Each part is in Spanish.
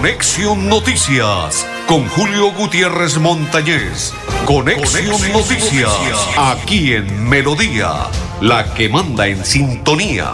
Conexión Noticias con Julio Gutiérrez Montañez. Conexión, Noticias, aquí en Melodía, la que manda en sintonía.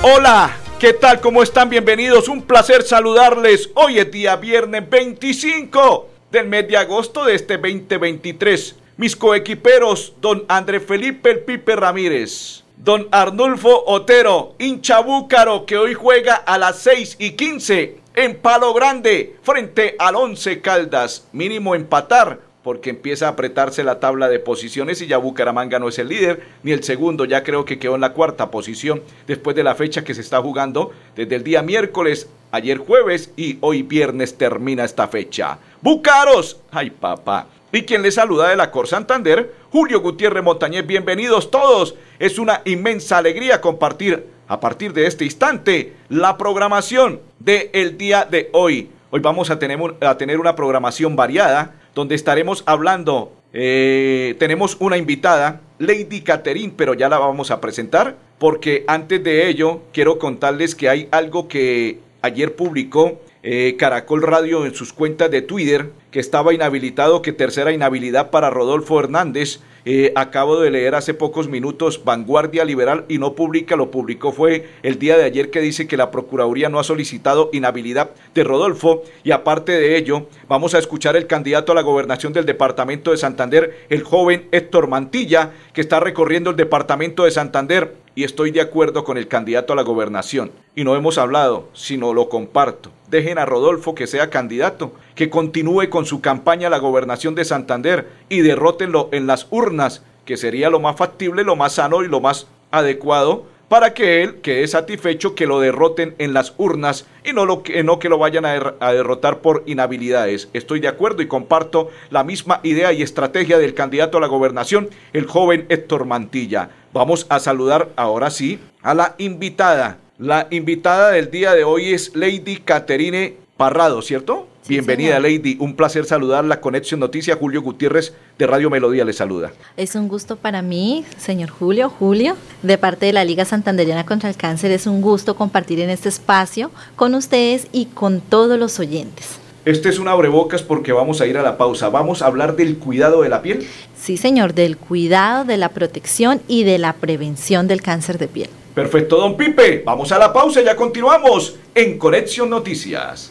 Hola, ¿qué tal? ¿Cómo están? Bienvenidos. Un placer saludarles. Hoy es día viernes 25 del mes de agosto de este 2023. Mis coequiperos, don André Felipe El Pipe Ramírez, don Arnulfo Otero, hincha búcaro, que hoy juega a las 6 y 15 en Palo Grande, frente al Once Caldas. Mínimo empatar porque empieza a apretarse la tabla de posiciones y ya Bucaramanga no es el líder ni el segundo, ya creo que quedó en la cuarta posición después de la fecha que se está jugando desde el día miércoles, ayer jueves y hoy viernes termina esta fecha. Bucaros, ay papá. Y quien le saluda de la Cor Santander, Julio Gutiérrez Montañez, bienvenidos todos. Es una inmensa alegría compartir a partir de este instante la programación del el día de hoy. Hoy vamos a tener, a tener una programación variada donde estaremos hablando. Eh, tenemos una invitada, Lady Catherine, pero ya la vamos a presentar, porque antes de ello quiero contarles que hay algo que ayer publicó eh, Caracol Radio en sus cuentas de Twitter, estaba inhabilitado, que tercera inhabilidad para Rodolfo Hernández. Eh, acabo de leer hace pocos minutos Vanguardia Liberal y no publica, lo publicó fue el día de ayer que dice que la Procuraduría no ha solicitado inhabilidad de Rodolfo y aparte de ello vamos a escuchar el candidato a la gobernación del departamento de Santander, el joven Héctor Mantilla, que está recorriendo el departamento de Santander y estoy de acuerdo con el candidato a la gobernación. Y no hemos hablado, sino lo comparto. Dejen a Rodolfo que sea candidato, que continúe con su campaña a la gobernación de Santander y derrótenlo en las urnas, que sería lo más factible, lo más sano y lo más adecuado para que él quede satisfecho que lo derroten en las urnas y no, lo que, no que lo vayan a, a, derrotar por inhabilidades. Estoy de acuerdo y comparto la misma idea y estrategia del candidato a la gobernación, el joven Héctor Mantilla. Vamos a saludar ahora sí a la invitada. La invitada del día de hoy es Lady Caterine Parrado, ¿cierto? Sí, Bienvenida, señor. Lady. Un placer saludarla. Conexión Noticia, Julio Gutiérrez de Radio Melodía le saluda. Es un gusto para mí, señor Julio, Julio, de parte de la Liga Santanderiana contra el Cáncer. Es un gusto compartir en este espacio con ustedes y con todos los oyentes. Este es un abrebocas porque vamos a ir a la pausa. Vamos a hablar del cuidado de la piel. Sí, señor, del cuidado, de la protección y de la prevención del cáncer de piel. Perfecto, don Pipe. Vamos a la pausa, ya continuamos en Conexión Noticias.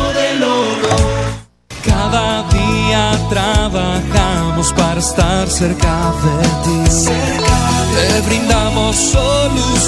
trabajamos para estar cerca de ti. Te brindamos soluciones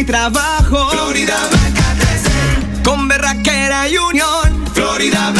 y trabajo, Florida Blanca crece. con berraquera y unión, Florida Blanca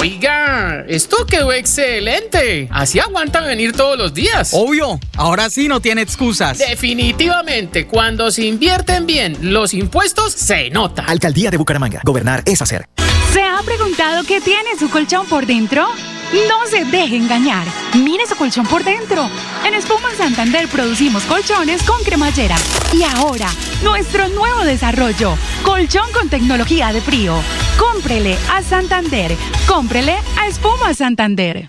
Oiga, esto quedó excelente. Así aguantan venir todos los días. Obvio, ahora sí no tiene excusas. Definitivamente, cuando se invierten bien los impuestos, se nota. Alcaldía de Bucaramanga. Gobernar es hacer. ¿Se ha preguntado qué tiene su colchón por dentro? No se deje engañar. Mire su colchón por dentro. En Espuma Santander producimos colchones con cremallera. Y ahora, nuestro nuevo desarrollo. Colchón con tecnología de frío. Cómprele a Santander. Cómprele a Espuma Santander.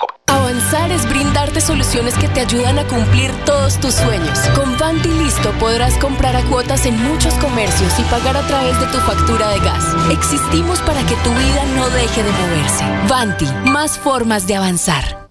Brindarte soluciones que te ayudan a cumplir todos tus sueños. Con Vanti Listo podrás comprar a cuotas en muchos comercios y pagar a través de tu factura de gas. Existimos para que tu vida no deje de moverse. Vanti, más formas de avanzar.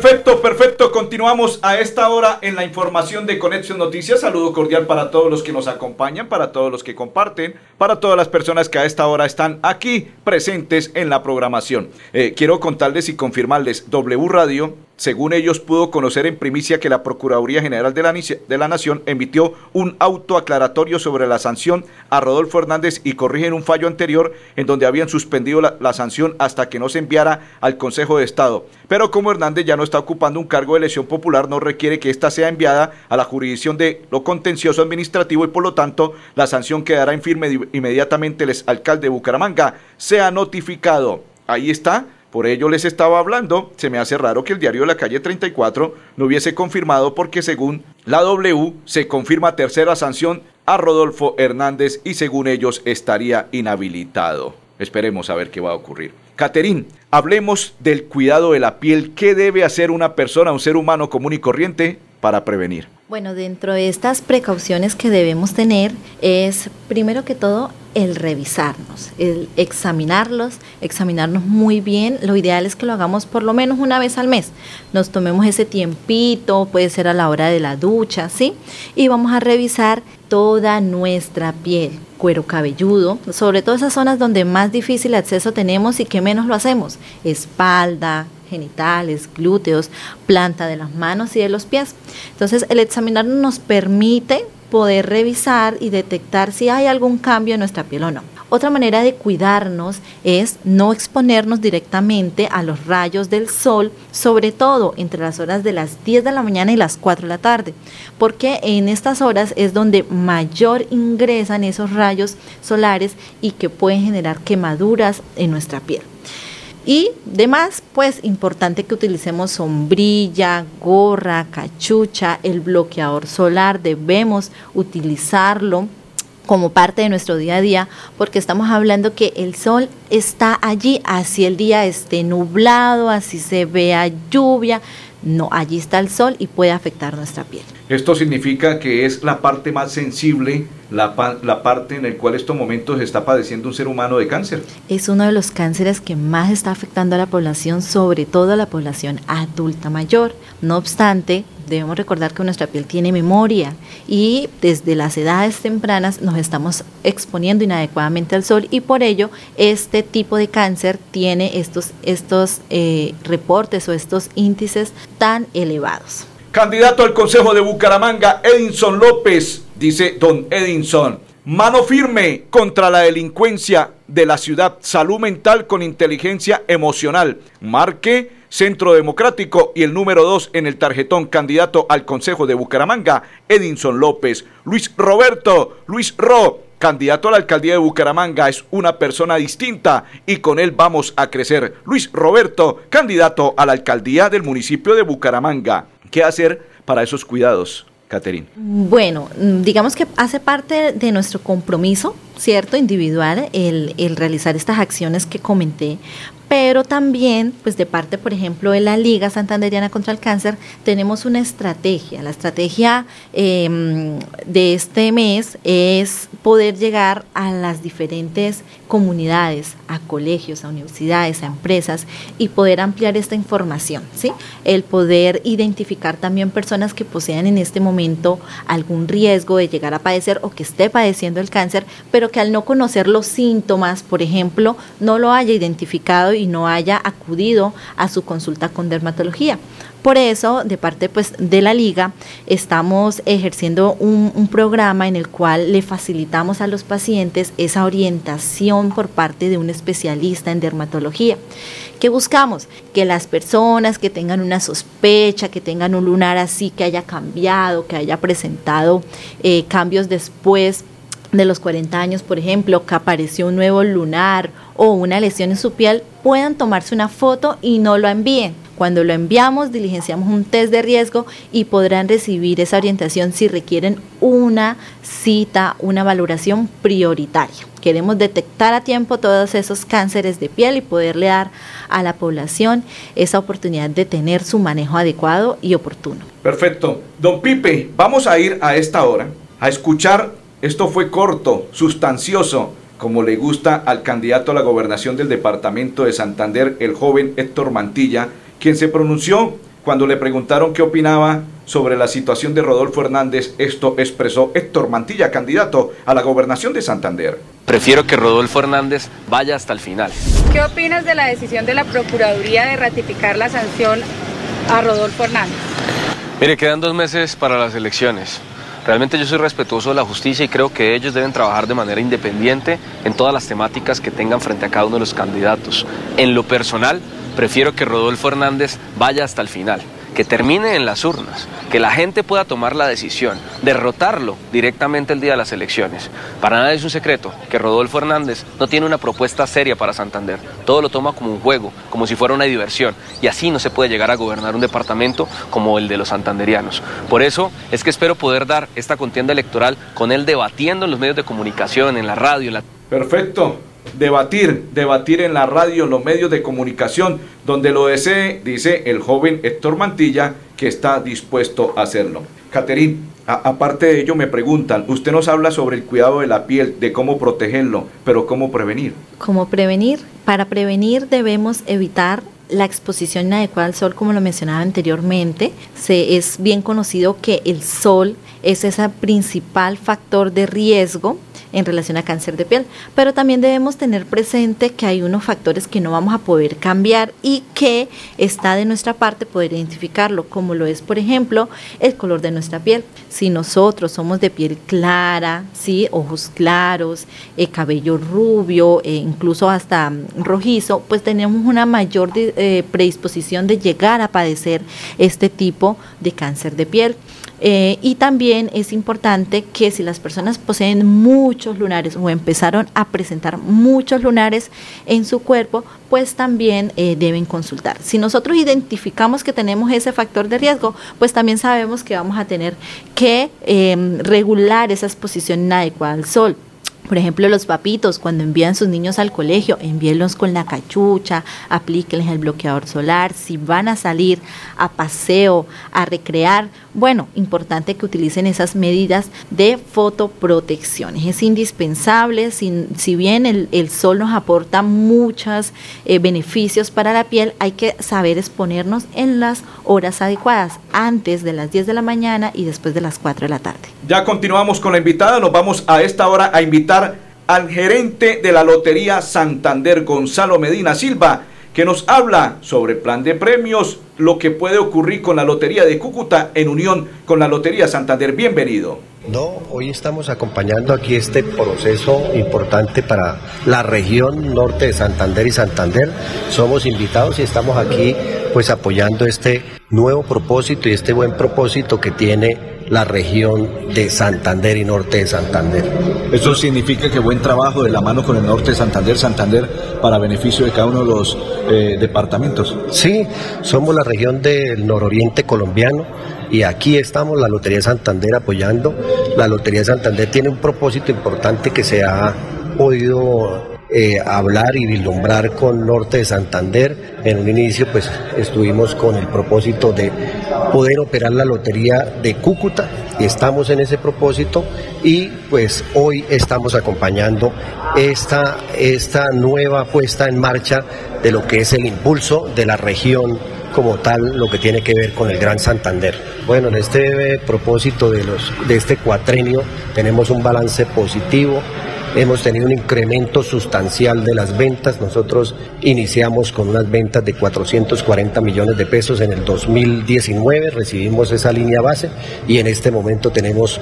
Perfecto, perfecto. Continuamos a esta hora en la información de Conexión Noticias. Saludo cordial para todos los que nos acompañan, para todos los que comparten, para todas las personas que a esta hora están aquí presentes en la programación. Eh, quiero contarles y confirmarles, W Radio, según ellos, pudo conocer en primicia que la Procuraduría General de la, de la Nación emitió un auto aclaratorio sobre la sanción a Rodolfo Hernández y corrigen un fallo anterior en donde habían suspendido la, sanción hasta que no se enviara al Consejo de Estado. Pero como Hernández ya no está ocupando un cargo de elección popular, no requiere que ésta sea enviada a la jurisdicción de lo contencioso administrativo y por lo tanto la sanción quedará en firme inmediatamente el alcalde de Bucaramanga sea notificado. Ahí está. Por ello les estaba hablando, se me hace raro que el diario de la calle 34 no hubiese confirmado porque según la W se confirma tercera sanción a Rodolfo Hernández y según ellos estaría inhabilitado. Esperemos a ver qué va a ocurrir. Caterín, hablemos del cuidado de la piel. ¿Qué debe hacer una persona, un ser humano común y corriente para prevenir? Bueno, dentro de estas precauciones que debemos tener es, primero que todo, el revisarnos, el examinarlos, examinarnos muy bien. Lo ideal es que lo hagamos por lo menos una vez al mes. Nos tomemos ese tiempito, puede ser a la hora de la ducha, ¿sí? Y vamos a revisar toda nuestra piel, cuero cabelludo, sobre todo esas zonas donde más difícil acceso tenemos y que menos lo hacemos, espalda, genitales, glúteos, planta de las manos y de los pies. Entonces, el examinarnos nos permite poder revisar y detectar si hay algún cambio en nuestra piel o no. Otra manera de cuidarnos es no exponernos directamente a los rayos del sol, sobre todo entre las horas de las 10 de la mañana y las 4 de la tarde, porque en estas horas es donde mayor ingresan esos rayos solares y que pueden generar quemaduras en nuestra piel. Y demás, pues importante que utilicemos sombrilla, gorra, cachucha, el bloqueador solar, debemos utilizarlo como parte de nuestro día a día, porque estamos hablando que el sol está allí, así el día esté nublado, así se vea lluvia, no, allí está el sol y puede afectar nuestra piel. Esto significa que es la parte más sensible, la, parte en la cual estos momentos está padeciendo un ser humano de cáncer. Es uno de los cánceres que más está afectando a la población, sobre todo a la población adulta mayor. No obstante, debemos recordar que nuestra piel tiene memoria y desde las edades tempranas nos estamos exponiendo inadecuadamente al sol y por ello este tipo de cáncer tiene estos, estos eh, reportes o estos índices tan elevados. Candidato al Consejo de Bucaramanga, Edinson López, dice don Edinson. Mano firme contra la delincuencia de la ciudad. Salud mental con inteligencia emocional. Marque Centro Democrático y el número dos en el tarjetón candidato al Consejo de Bucaramanga, Edinson López. Luis Roberto, Luis Ro, candidato a la alcaldía de Bucaramanga, es una persona distinta y con él vamos a crecer. Luis Roberto, candidato a la alcaldía del municipio de Bucaramanga. ¿Qué hacer para esos cuidados, Caterine? Bueno, digamos que hace parte de nuestro compromiso, ¿cierto? Individual, el, el realizar estas acciones que comenté, pero también, pues de parte, por ejemplo, de la Liga Santanderiana contra el Cáncer, tenemos una estrategia. La estrategia em, de este mes es poder llegar a las diferentes comunidades, a colegios, a universidades, a empresas y poder ampliar esta información, ¿sí? El poder identificar también personas que posean en este momento algún riesgo de llegar a padecer o que esté padeciendo el cáncer, pero que al no conocer los síntomas, por ejemplo, no lo haya identificado y no haya acudido a su consulta con dermatología. Por eso, de parte pues, de la liga, estamos ejerciendo un, programa en el cual le facilitamos a los pacientes esa orientación por parte de un especialista en dermatología. ¿Qué buscamos? Que las personas que tengan una sospecha, que tengan un lunar así, que haya cambiado, que haya presentado eh, cambios después de los 40 años, por ejemplo, que apareció un nuevo lunar o una lesión en su piel, puedan tomarse una foto y no lo envíen. Cuando lo enviamos, diligenciamos un test de riesgo y podrán recibir esa orientación si requieren una cita, una valoración prioritaria. Queremos detectar a tiempo todos esos cánceres de piel y poderle dar a la población esa oportunidad de tener su manejo adecuado y oportuno. Perfecto. Don Pipe, vamos a ir a esta hora a escuchar esto fue corto, sustancioso, como le gusta al candidato a la gobernación del departamento de Santander, el joven Héctor Mantilla, quien se pronunció cuando le preguntaron qué opinaba sobre la situación de Rodolfo Hernández. Esto expresó Héctor Mantilla, candidato a la gobernación de Santander. Prefiero que Rodolfo Hernández vaya hasta el final. ¿Qué opinas de la decisión de la Procuraduría de ratificar la sanción a Rodolfo Hernández? Mire, quedan dos meses para las elecciones. Realmente yo soy respetuoso de la justicia y creo que ellos deben trabajar de manera independiente en todas las temáticas que tengan frente a cada uno de los candidatos. En lo personal, prefiero que Rodolfo Hernández vaya hasta el final que termine en las urnas, que la gente pueda tomar la decisión, derrotarlo directamente el día de las elecciones. Para nada es un secreto que Rodolfo Hernández no tiene una propuesta seria para Santander. Todo lo toma como un juego, como si fuera una diversión. Y así no se puede llegar a gobernar un departamento como el de los santanderianos. Por eso es que espero poder dar esta contienda electoral con él debatiendo en los medios de comunicación, en la radio, en la... Perfecto debatir, debatir en la radio, en los medios de comunicación, donde lo desee, dice el joven Héctor Mantilla, que está dispuesto a hacerlo. Caterín, aparte de ello me preguntan, usted nos habla sobre el cuidado de la piel, de cómo protegerlo, pero cómo prevenir. ¿Cómo prevenir? Para prevenir debemos evitar la exposición inadecuada al sol, como lo mencionaba anteriormente, se, es bien conocido que el sol es ese principal factor de riesgo en relación a cáncer de piel. Pero también debemos tener presente que hay unos factores que no vamos a poder cambiar y que está de nuestra parte poder identificarlo, como lo es, por ejemplo, el color de nuestra piel. Si nosotros somos de piel clara, ¿sí? ojos claros, eh, cabello rubio, e incluso hasta mm, rojizo, pues tenemos una mayor eh, predisposición de llegar a padecer este tipo de cáncer de piel. Eh, y también es importante que si las personas poseen muchos lunares o empezaron a presentar muchos lunares en su cuerpo, pues también eh, deben consultar. Si nosotros identificamos que tenemos ese factor de riesgo, pues también sabemos que vamos a tener que em, regular esa exposición inadecuada al sol Por ejemplo, los papitos, cuando envían sus niños al colegio, envíenlos con la cachucha, aplíquenles el bloqueador solar. Si van a salir a paseo, a recrear, bueno, importante que utilicen esas medidas de fotoprotección. Es indispensable, si, bien el, el, sol nos aporta muchos eh, beneficios para la piel, hay que saber exponernos en las horas adecuadas, antes de las 10 de la mañana y después de las 4 de la tarde. Ya continuamos con la invitada, nos vamos a esta hora a invitar al gerente de la Lotería Santander, Gonzalo Medina Silva, que nos habla sobre plan de premios, lo que puede ocurrir con la Lotería de Cúcuta en unión con la Lotería Santander. Bienvenido. No, hoy estamos acompañando aquí este proceso importante para la región norte de Santander y Santander. Somos invitados y estamos aquí pues apoyando este nuevo propósito y este buen propósito que tiene la región de Santander y norte de Santander. Eso significa que buen trabajo de la mano con el norte de Santander, Santander, para beneficio de cada uno de los eh, departamentos. Sí, somos la región del nororiente colombiano y aquí estamos la Lotería Santander apoyando. La Lotería Santander tiene un propósito importante que se ha podido eh, hablar y vislumbrar con Norte de Santander. En un inicio pues estuvimos con el propósito de poder operar la lotería de Cúcuta y estamos en ese propósito y pues hoy estamos acompañando esta, esta nueva puesta en marcha de lo que es el impulso de la región como tal lo que tiene que ver con el Gran Santander. Bueno, en este propósito de, los, de este cuatrenio tenemos un balance positivo, hemos tenido un incremento sustancial de las ventas. Nosotros iniciamos con unas ventas de 440 millones de pesos en el 2019, recibimos esa línea base y en este momento tenemos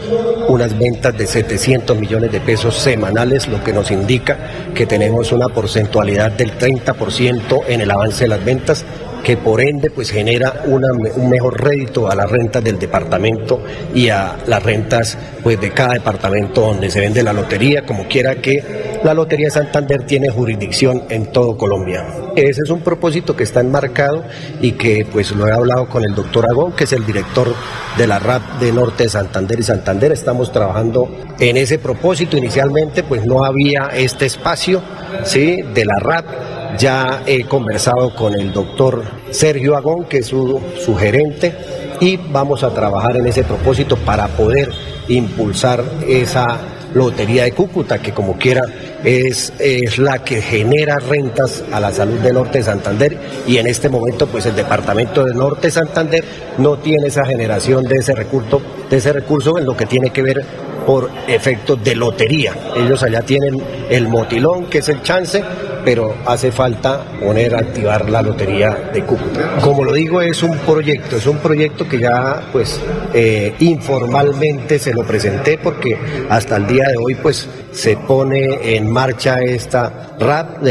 unas ventas de 700 millones de pesos semanales, lo que nos indica que tenemos una porcentualidad del 30% en el avance de las ventas que por ende pues genera un mejor rédito a las rentas del departamento y a las rentas pues de cada departamento donde se vende la lotería, como quiera que la Lotería Santander tiene jurisdicción en todo Colombia. Ese es un propósito que está enmarcado y que pues lo he hablado con el doctor Agón, que es el director de la RAP de Norte de Santander y Santander. Estamos trabajando en ese propósito. Inicialmente pues no había este espacio ¿sí? de la RAP ya he conversado con el doctor Sergio Agón, que es su, su gerente, y vamos a trabajar en ese propósito para poder impulsar esa lotería de Cúcuta, que como quiera es, es, la que genera rentas a la salud del norte de Santander y en este momento pues el departamento del norte de Santander no tiene esa generación de ese recurso, de ese recurso en lo que tiene que ver por efectos de lotería. Ellos allá tienen el motilón, que es el chance, pero hace falta poner a activar la lotería de Cúcuta. Como lo digo, es un proyecto, es un proyecto que ya pues eh, informalmente se lo presenté porque hasta el día de hoy pues se pone en marcha esta RAP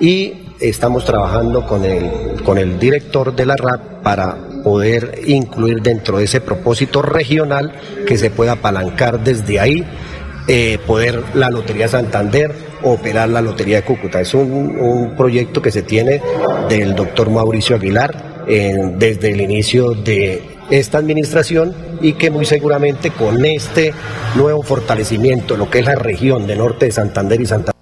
y estamos trabajando con el, con el director de la RAP para poder incluir dentro de ese propósito regional que se pueda apalancar desde ahí, eh, poder la Lotería Santander operar la Lotería de Cúcuta. Es un, proyecto que se tiene del doctor Mauricio Aguilar desde el inicio de esta administración y que muy seguramente con este nuevo fortalecimiento, lo que es la región de norte de Santander y Santander,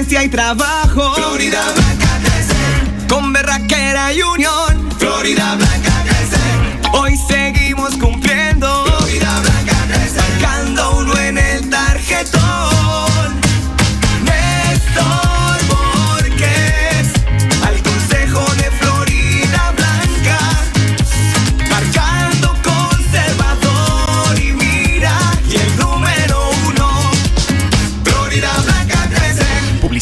Experiencia y trabajo. Florida Blanca crece con berraquera y unión. Florida Blanca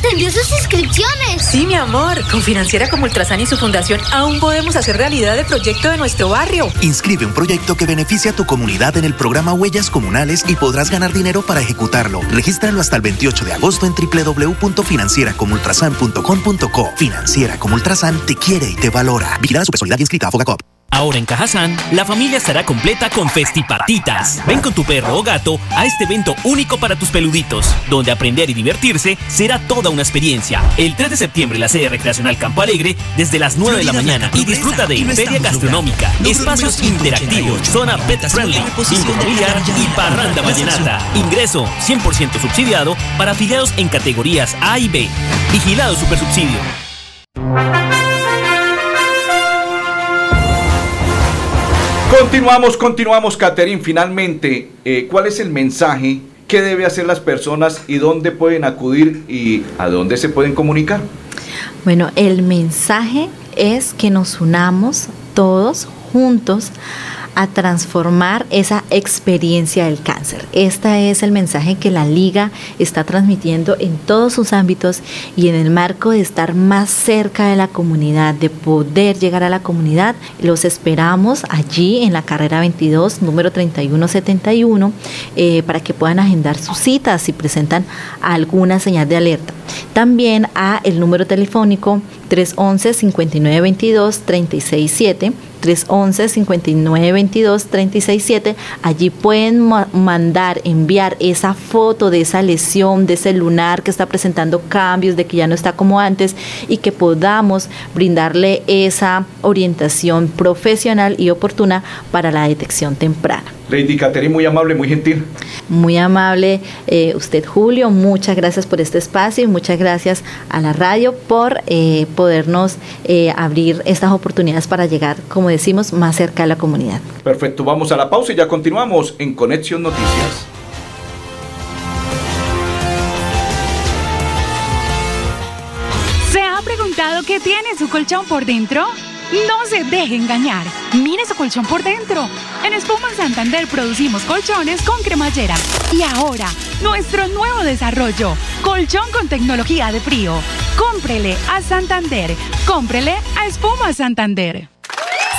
extendió sus inscripciones. Sí, mi amor. Con Financiera como Ultrasan y su fundación aún podemos hacer realidad el proyecto de nuestro barrio. Inscribe un proyecto que beneficie a tu comunidad en el programa Huellas Comunales y podrás ganar dinero para ejecutarlo. Regístralo hasta el 28 de agosto en www.financieracomultrasan.com.co. Financiera como Ultrasan te quiere y te valora. Vigilada su personalidad inscrita a Fogacop. Ahora en Cajazán, la familia estará completa con festipatitas. Ven con tu perro o gato a este evento único para tus peluditos, donde aprender y divertirse será toda una experiencia. El 3 de septiembre la sede recreacional Campo Alegre desde las 9 de la mañana y disfruta de feria gastronómica, espacios interactivos, zona pet friendly, bingo familiar y parranda vallenata. Ingreso 100% subsidiado para afiliados en categorías A y B. Vigilado Supersubsidio. Continuamos, continuamos, Caterín. Finalmente, eh, ¿cuál es el mensaje? ¿Qué debe hacer las personas y dónde pueden acudir y a dónde se pueden comunicar? Bueno, el mensaje es que nos unamos todos juntos a transformar esa experiencia del cáncer. Este es el mensaje que la liga está transmitiendo en todos sus ámbitos y en el marco de estar más cerca de la comunidad, de poder llegar a la comunidad. Los esperamos allí en la carrera 22, número 3171, eh, para que puedan agendar sus citas si presentan alguna señal de alerta. También a el número telefónico 311-5922-367 311-5922-367. Allí pueden mandar, enviar esa foto de esa lesión, de ese lunar que está presentando cambios, de que ya no está como antes y que podamos brindarle esa orientación profesional y oportuna para la detección temprana. Lady Catherine, muy amable, muy gentil. Muy amable eh, usted, Julio. Muchas gracias por este espacio y muchas gracias a la radio por eh, podernos eh, abrir estas oportunidades para llegar, como decimos, más cerca a la comunidad. Perfecto, vamos a la pausa y ya continuamos en Conexión Noticias. ¿Se ha preguntado qué tiene su colchón por dentro? No se deje engañar. Mire su colchón por dentro. En Espuma Santander producimos colchones con cremallera. Y ahora, nuestro nuevo desarrollo. Colchón con tecnología de frío. Cómprele a Santander. Cómprele a Espuma Santander.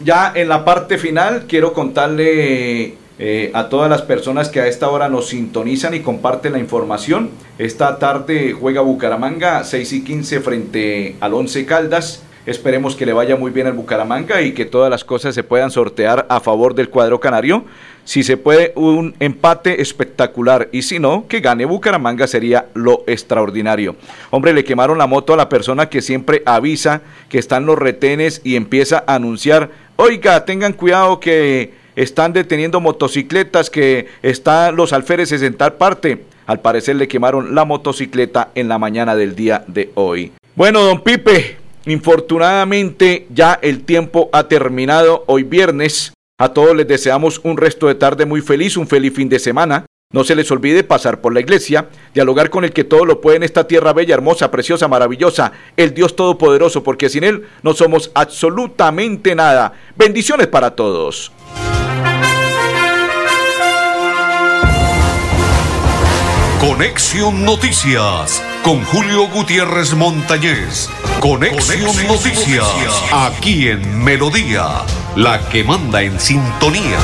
ya en la parte final. Quiero contarle eh, a todas las personas que a esta hora nos sintonizan y comparten la información. Esta tarde juega Bucaramanga 6 y 15 frente al 11 Caldas. Esperemos que le vaya muy bien al Bucaramanga y que todas las cosas se puedan sortear a favor del cuadro canario. Si se puede, un empate espectacular. Y si no, que gane Bucaramanga sería lo extraordinario. Hombre, le quemaron la moto a la persona que siempre avisa que están los retenes y empieza a anunciar, oiga, tengan cuidado que están deteniendo motocicletas, que están los alféreces en tal parte. Al parecer le quemaron la motocicleta en la mañana del día de hoy. Bueno, don Pipe, infortunadamente ya el tiempo ha terminado hoy viernes. A todos les deseamos un resto de tarde muy feliz, un feliz fin de semana. No se les olvide pasar por la iglesia, dialogar con el que todo lo puede en esta tierra bella, hermosa, preciosa, maravillosa, el Dios Todopoderoso, porque sin Él no somos absolutamente nada. Bendiciones para todos. Conexión Noticias con Julio Gutiérrez Montañez. Conexión, Noticias, aquí en Melodía, la que manda en sintonía.